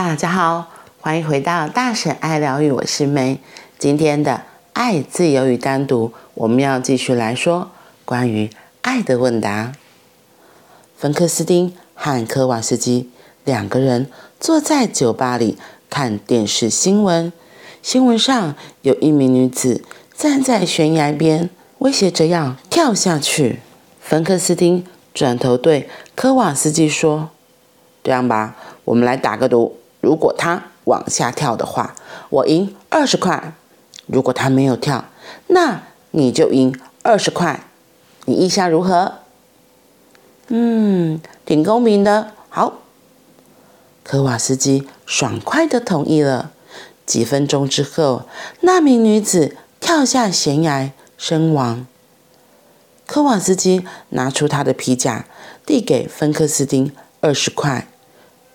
大家好，欢迎回到大婶爱疗愈，我是梅。今天的爱、自由与单独，我们要继续来说关于爱的问答。芬克斯汀和科瓦斯基两个人坐在酒吧里看电视新闻，新闻上有一名女子站在悬崖边，威胁着要跳下去。芬克斯汀转头对科瓦斯基说：“这样吧，我们来打个赌，如果他往下跳的话，我赢二十块。”如果他没有跳，那你就赢二十块，你意下如何？嗯，挺公平的。好，科瓦斯基爽快地同意了。几分钟之后，那名女子跳下悬崖身亡。科瓦斯基拿出他的皮夹，递给芬克斯丁二十块。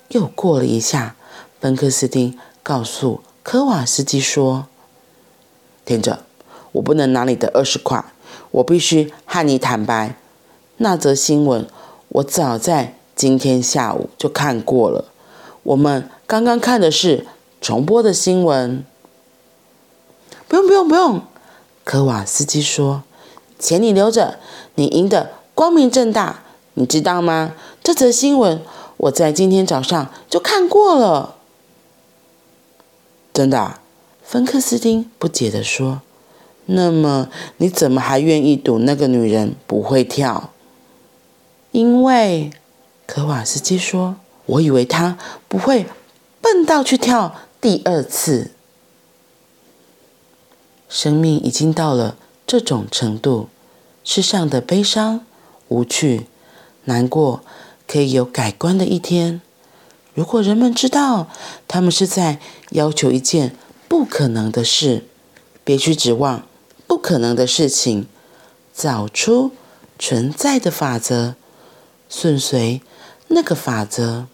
又过了一下，芬克斯汀告诉科瓦斯基说。听着，我不能拿你的二十块，我必须和你坦白。那则新闻我早在今天下午就看过了。我们刚刚看的是重播的新闻。不用不用不用，科瓦斯基说：“钱你留着，你赢得光明正大，你知道吗？这则新闻我在今天早上就看过了。”真的？芬克斯汀不解地说：“那么你怎么还愿意赌那个女人不会跳？”因为科瓦斯基说：“我以为她不会笨到去跳第二次。”生命已经到了这种程度，世上的悲伤、无趣、难过，可以有改观的一天。如果人们知道他们是在要求一件。不可能的事，别去指望不可能的事情。找出存在的法则，顺随那个法则。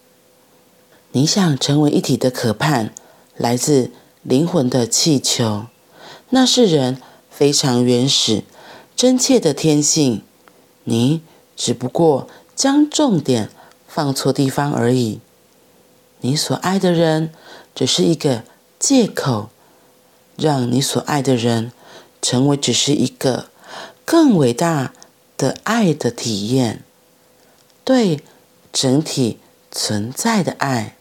你想成为一体的渴盼，来自灵魂的气球，那是人非常原始、真切的天性。你只不过将重点放错地方而已。你所爱的人，只是一个。借口，让你所爱的人成为只是一个更伟大的爱的体验，对整体存在的爱，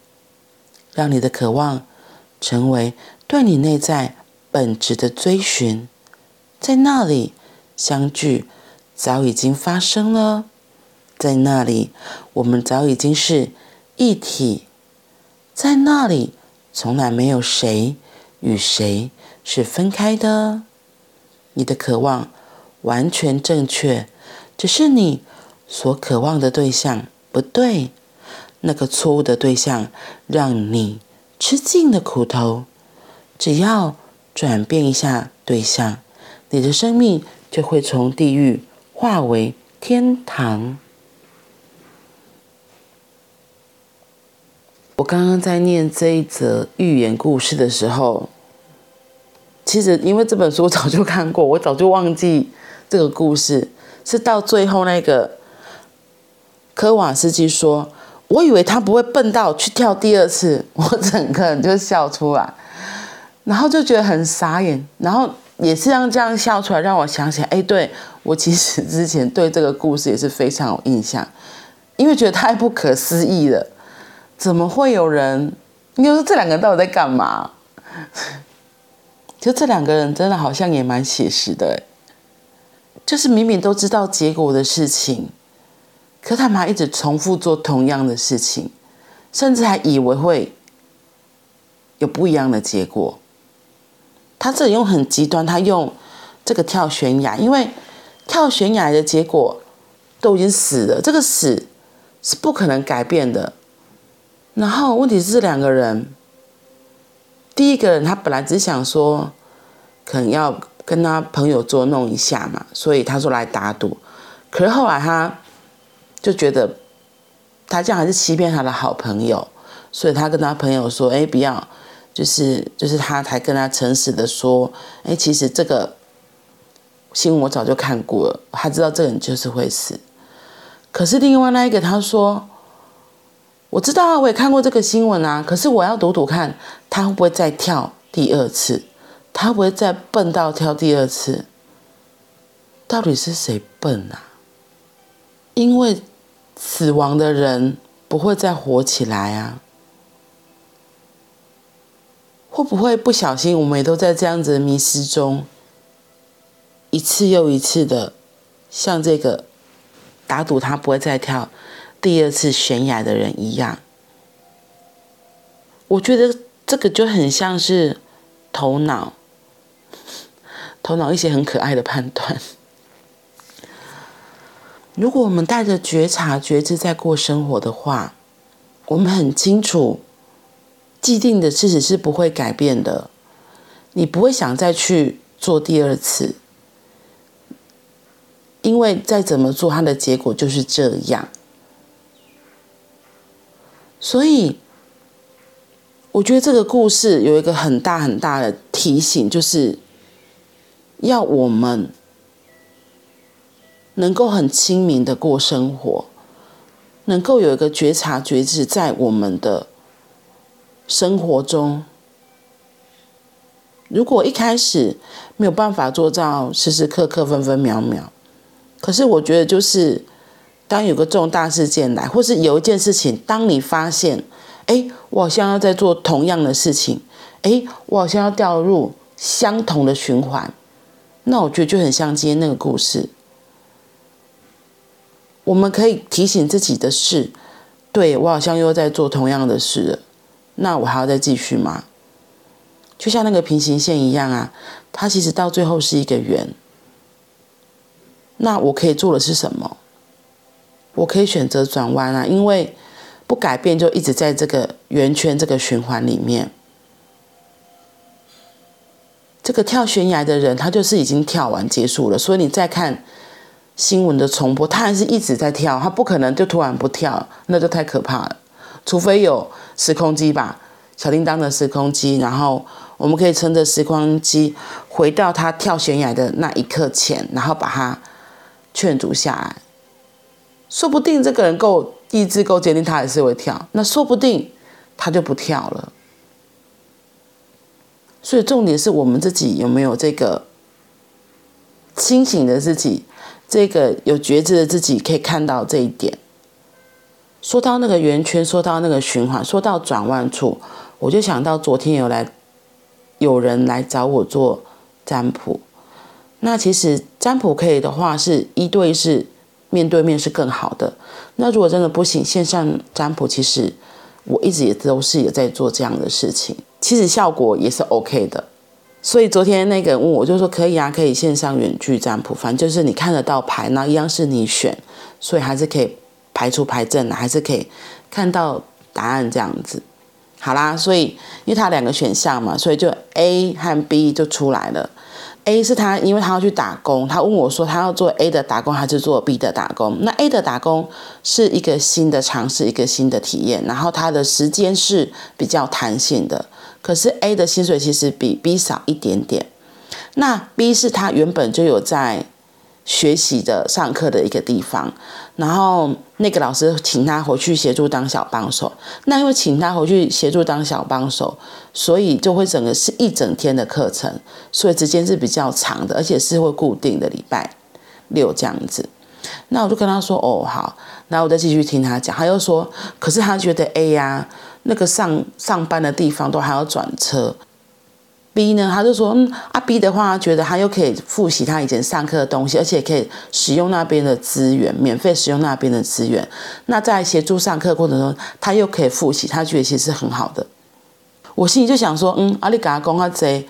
让你的渴望成为对你内在本质的追寻，在那里相聚早已经发生了，在那里我们早已经是一体，在那里。从来没有谁与谁是分开的。你的渴望完全正确，只是你所渴望的对象不对。那个错误的对象让你吃尽了苦头。只要转变一下对象，你的生命就会从地狱化为天堂。我刚刚在念这一则寓言故事的时候，其实因为这本书我早就看过，我早就忘记这个故事。是到最后那个科瓦斯基说：“我以为他不会笨到去跳第二次。”我整个人就笑出来，然后就觉得很傻眼。然后也是让这样笑出来，让我想起来，哎，对，我其实之前对这个故事也是非常有印象，因为觉得太不可思议了。怎么会有人？你说这两个人到底在干嘛？就这两个人真的好像也蛮写实的，就是明明都知道结果的事情，可他们还一直重复做同样的事情，甚至还以为会有不一样的结果。他这里用很极端，他用这个跳悬崖，因为跳悬崖的结果都已经死了，这个死是不可能改变的。然后问题是这两个人，第一个人他本来只想说，可能要跟他朋友捉弄一下嘛，所以他说来打赌。可是后来他就觉得，他这样还是欺骗他的好朋友，所以他跟他朋友说：“哎，不要，就是就是他才跟他诚实的说，哎，其实这个新闻我早就看过了，他知道这个人就是会死。可是另外那一个他说。”我知道啊，我也看过这个新闻啊。可是我要赌赌看，他会不会再跳第二次？他会不会再笨到跳第二次？到底是谁笨啊？因为死亡的人不会再活起来啊。会不会不小心，我们也都在这样子的迷失中，一次又一次的，像这个打赌他不会再跳第二次悬崖的人一样？我觉得这个就很像是头脑，头脑一些很可爱的判断。如果我们带着觉察、觉知在过生活的话，我们很清楚。既定的事实是不会改变的，你不会想再去做第二次，因为再怎么做，它的结果就是这样。所以，我觉得这个故事有一个很大很大的提醒，就是要我们能够很清明的过生活，能够有一个觉察觉知在我们的。生活中，如果一开始没有办法做到时时刻刻、分分秒秒，可是我觉得就是，当有个重大事件来，或是有一件事情，当你发现，哎，我好像要在做同样的事情，哎，我好像要掉入相同的循环，那我觉得就很像今天那个故事，我们可以提醒自己的是，对，我好像又在做同样的事了。那我还要再继续吗？就像那个平行线一样啊，它其实到最后是一个圆。那我可以做的是什么？我可以选择转弯啊，因为不改变就一直在这个圆圈、这个循环里面。这个跳悬崖的人，他就是已经跳完结束了，所以你再看新闻的重播，他还是一直在跳，他不可能就突然不跳，那就太可怕了。除非有时空机吧，小叮当的时空机，然后我们可以乘着时光机回到他跳悬崖的那一刻前，然后把他劝阻下来。说不定这个人够意志够坚定，他还是会跳。那说不定他就不跳了。所以重点是我们自己有没有这个清醒的自己，这个有觉知的自己，可以看到这一点。说到那个圆圈，说到那个循环，说到转弯处，我就想到昨天有来有人来找我做占卜。那其实占卜可以的话，是一对是面对面是更好的。那如果真的不行，线上占卜其实我一直也都是有在做这样的事情，其实效果也是 OK 的。所以昨天那个人问我，就说可以啊，可以线上远距占卜，反正就是你看得到牌，那一样是你选，所以还是可以。排除牌阵还是可以看到答案这样子，好啦，所以因为他两个选项嘛，所以就 A 和 B 就出来了。A 是他，因为他要去打工，他问我说他要做 A 的打工还是做 B 的打工？那 A 的打工是一个新的尝试，一个新的体验，然后他的时间是比较弹性的。可是 A 的薪水其实比 B 少一点点。那 B 是他原本就有在。学习的上课的一个地方，然后那个老师请他回去协助当小帮手。那因为请他回去协助当小帮手，所以就会整个是一整天的课程，所以时间是比较长的，而且是会固定的礼拜六这样子。那我就跟他说：“哦，好。”然后我再继续听他讲，他又说：“可是他觉得哎呀，那个上上班的地方都还要转车。” B 呢，他就说，嗯，啊 B 的话，觉得他又可以复习他以前上课的东西，而且可以使用那边的资源，免费使用那边的资源。那在协助上课过程中，他又可以复习，他觉得其实是很好的。我心里就想说，嗯，阿里嘎公阿贼，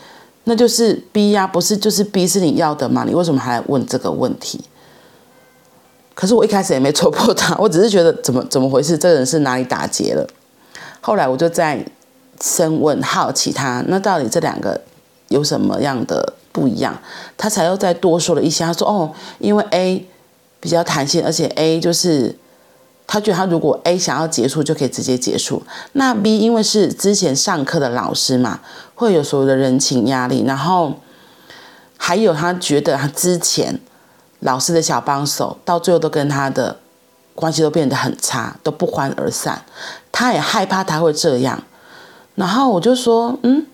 那就是 B 呀，不是就是 B 是你要的吗？你为什么还来问这个问题？可是我一开始也没戳破他，我只是觉得怎么怎么回事，这个人是哪里打结了？后来我就在。深问好奇他，那到底这两个有什么样的不一样？他才又再多说了一些。他说：“哦，因为 A 比较弹性，而且 A 就是他觉得他如果 A 想要结束就可以直接结束。那 B 因为是之前上课的老师嘛，会有所谓的人情压力，然后还有他觉得他之前老师的小帮手到最后都跟他的关系都变得很差，都不欢而散。他也害怕他会这样。然后我就说，嗯，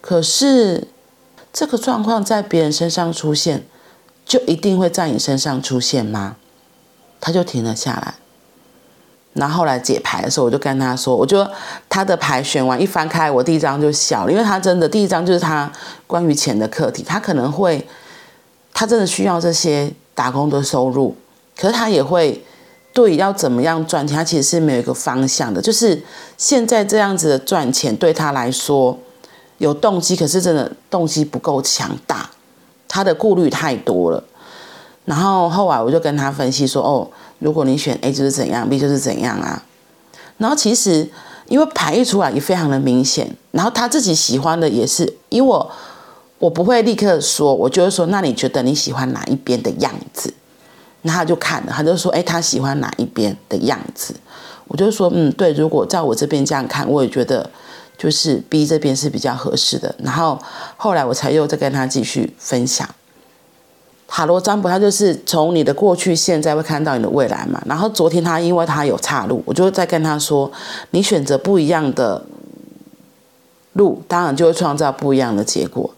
可是这个状况在别人身上出现，就一定会在你身上出现吗？他就停了下来。然后后来解牌的时候，我就跟他说，我就他的牌选完一翻开，我第一张就笑了，因为他真的第一张就是他关于钱的课题，他可能会，他真的需要这些打工的收入，可是他也会对要怎么样赚钱，他其实是没有一个方向的，就是现在这样子的赚钱对他来说有动机，可是真的动机不够强大，他的顾虑太多了。然后后来我就跟他分析说，哦。如果你选 A 就是怎样，B 就是怎样啊。然后其实因为牌一出来也非常的明显，然后他自己喜欢的也是，因为我我不会立刻说，我就会说，那你觉得你喜欢哪一边的样子？那他就看了，他就说，哎，他喜欢哪一边的样子？我就说，嗯，对，如果在我这边这样看，我也觉得就是 B 这边是比较合适的。然后后来我才又再跟他继续分享。塔罗占卜，它就是从你的过去、现在会看到你的未来嘛。然后昨天他因为他有岔路，我就在跟他说，你选择不一样的路，当然就会创造不一样的结果。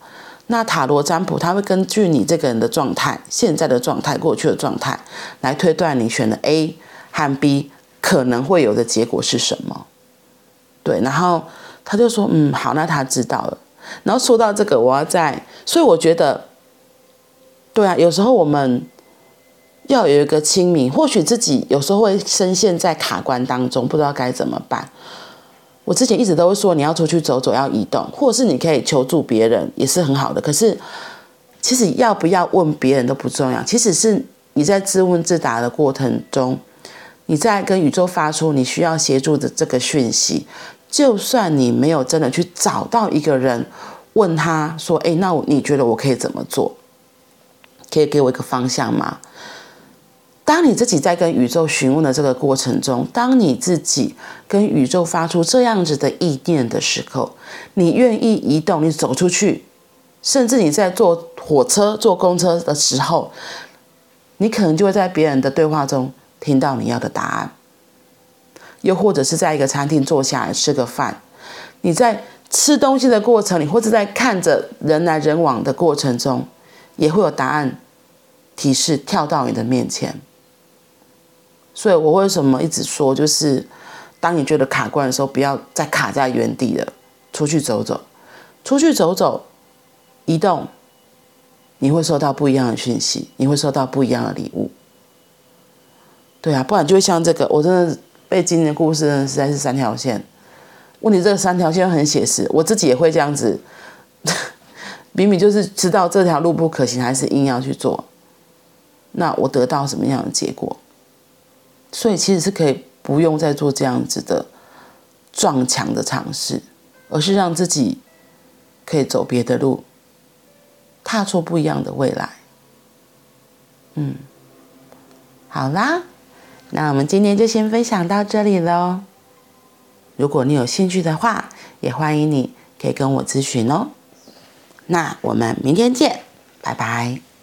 那塔罗占卜，它会根据你这个人的状态、现在的状态、过去的状态来推断你选的 A 和 B 可能会有的结果是什么。对，然后他就说，嗯，好，那他知道了。然后说到这个，我要在，所以我觉得。对啊，有时候我们要有一个清明，或许自己有时候会深陷在卡关当中，不知道该怎么办。我之前一直都会说，你要出去走走，要移动，或者是你可以求助别人，也是很好的。可是，其实要不要问别人都不重要，其实是你在自问自答的过程中，你在跟宇宙发出你需要协助的这个讯息。就算你没有真的去找到一个人问他说：“哎，那你觉得我可以怎么做？”可以给我一个方向吗？当你自己在跟宇宙询问的这个过程中，当你自己跟宇宙发出这样子的意念的时候，你愿意移动，你走出去，甚至你在坐火车、坐公车的时候，你可能就会在别人的对话中听到你要的答案。又或者是在一个餐厅坐下来吃个饭，你在吃东西的过程里，或者在看着人来人往的过程中。也会有答案提示跳到你的面前，所以我为什么一直说，就是当你觉得卡关的时候，不要再卡在原地了，出去走走，出去走走，移动，你会收到不一样的讯息，你会收到不一样的礼物。对啊，不然就会像这个，我真的被今年的故事真的实在是三条线。问题这个三条线很写实，我自己也会这样子。明明就是知道这条路不可行，还是硬要去做，那我得到什么样的结果？所以其实是可以不用再做这样子的撞墙的尝试，而是让自己可以走别的路，踏出不一样的未来。嗯，好啦，那我们今天就先分享到这里喽。如果你有兴趣的话，也欢迎你可以跟我咨询哦。那我们明天见，拜拜。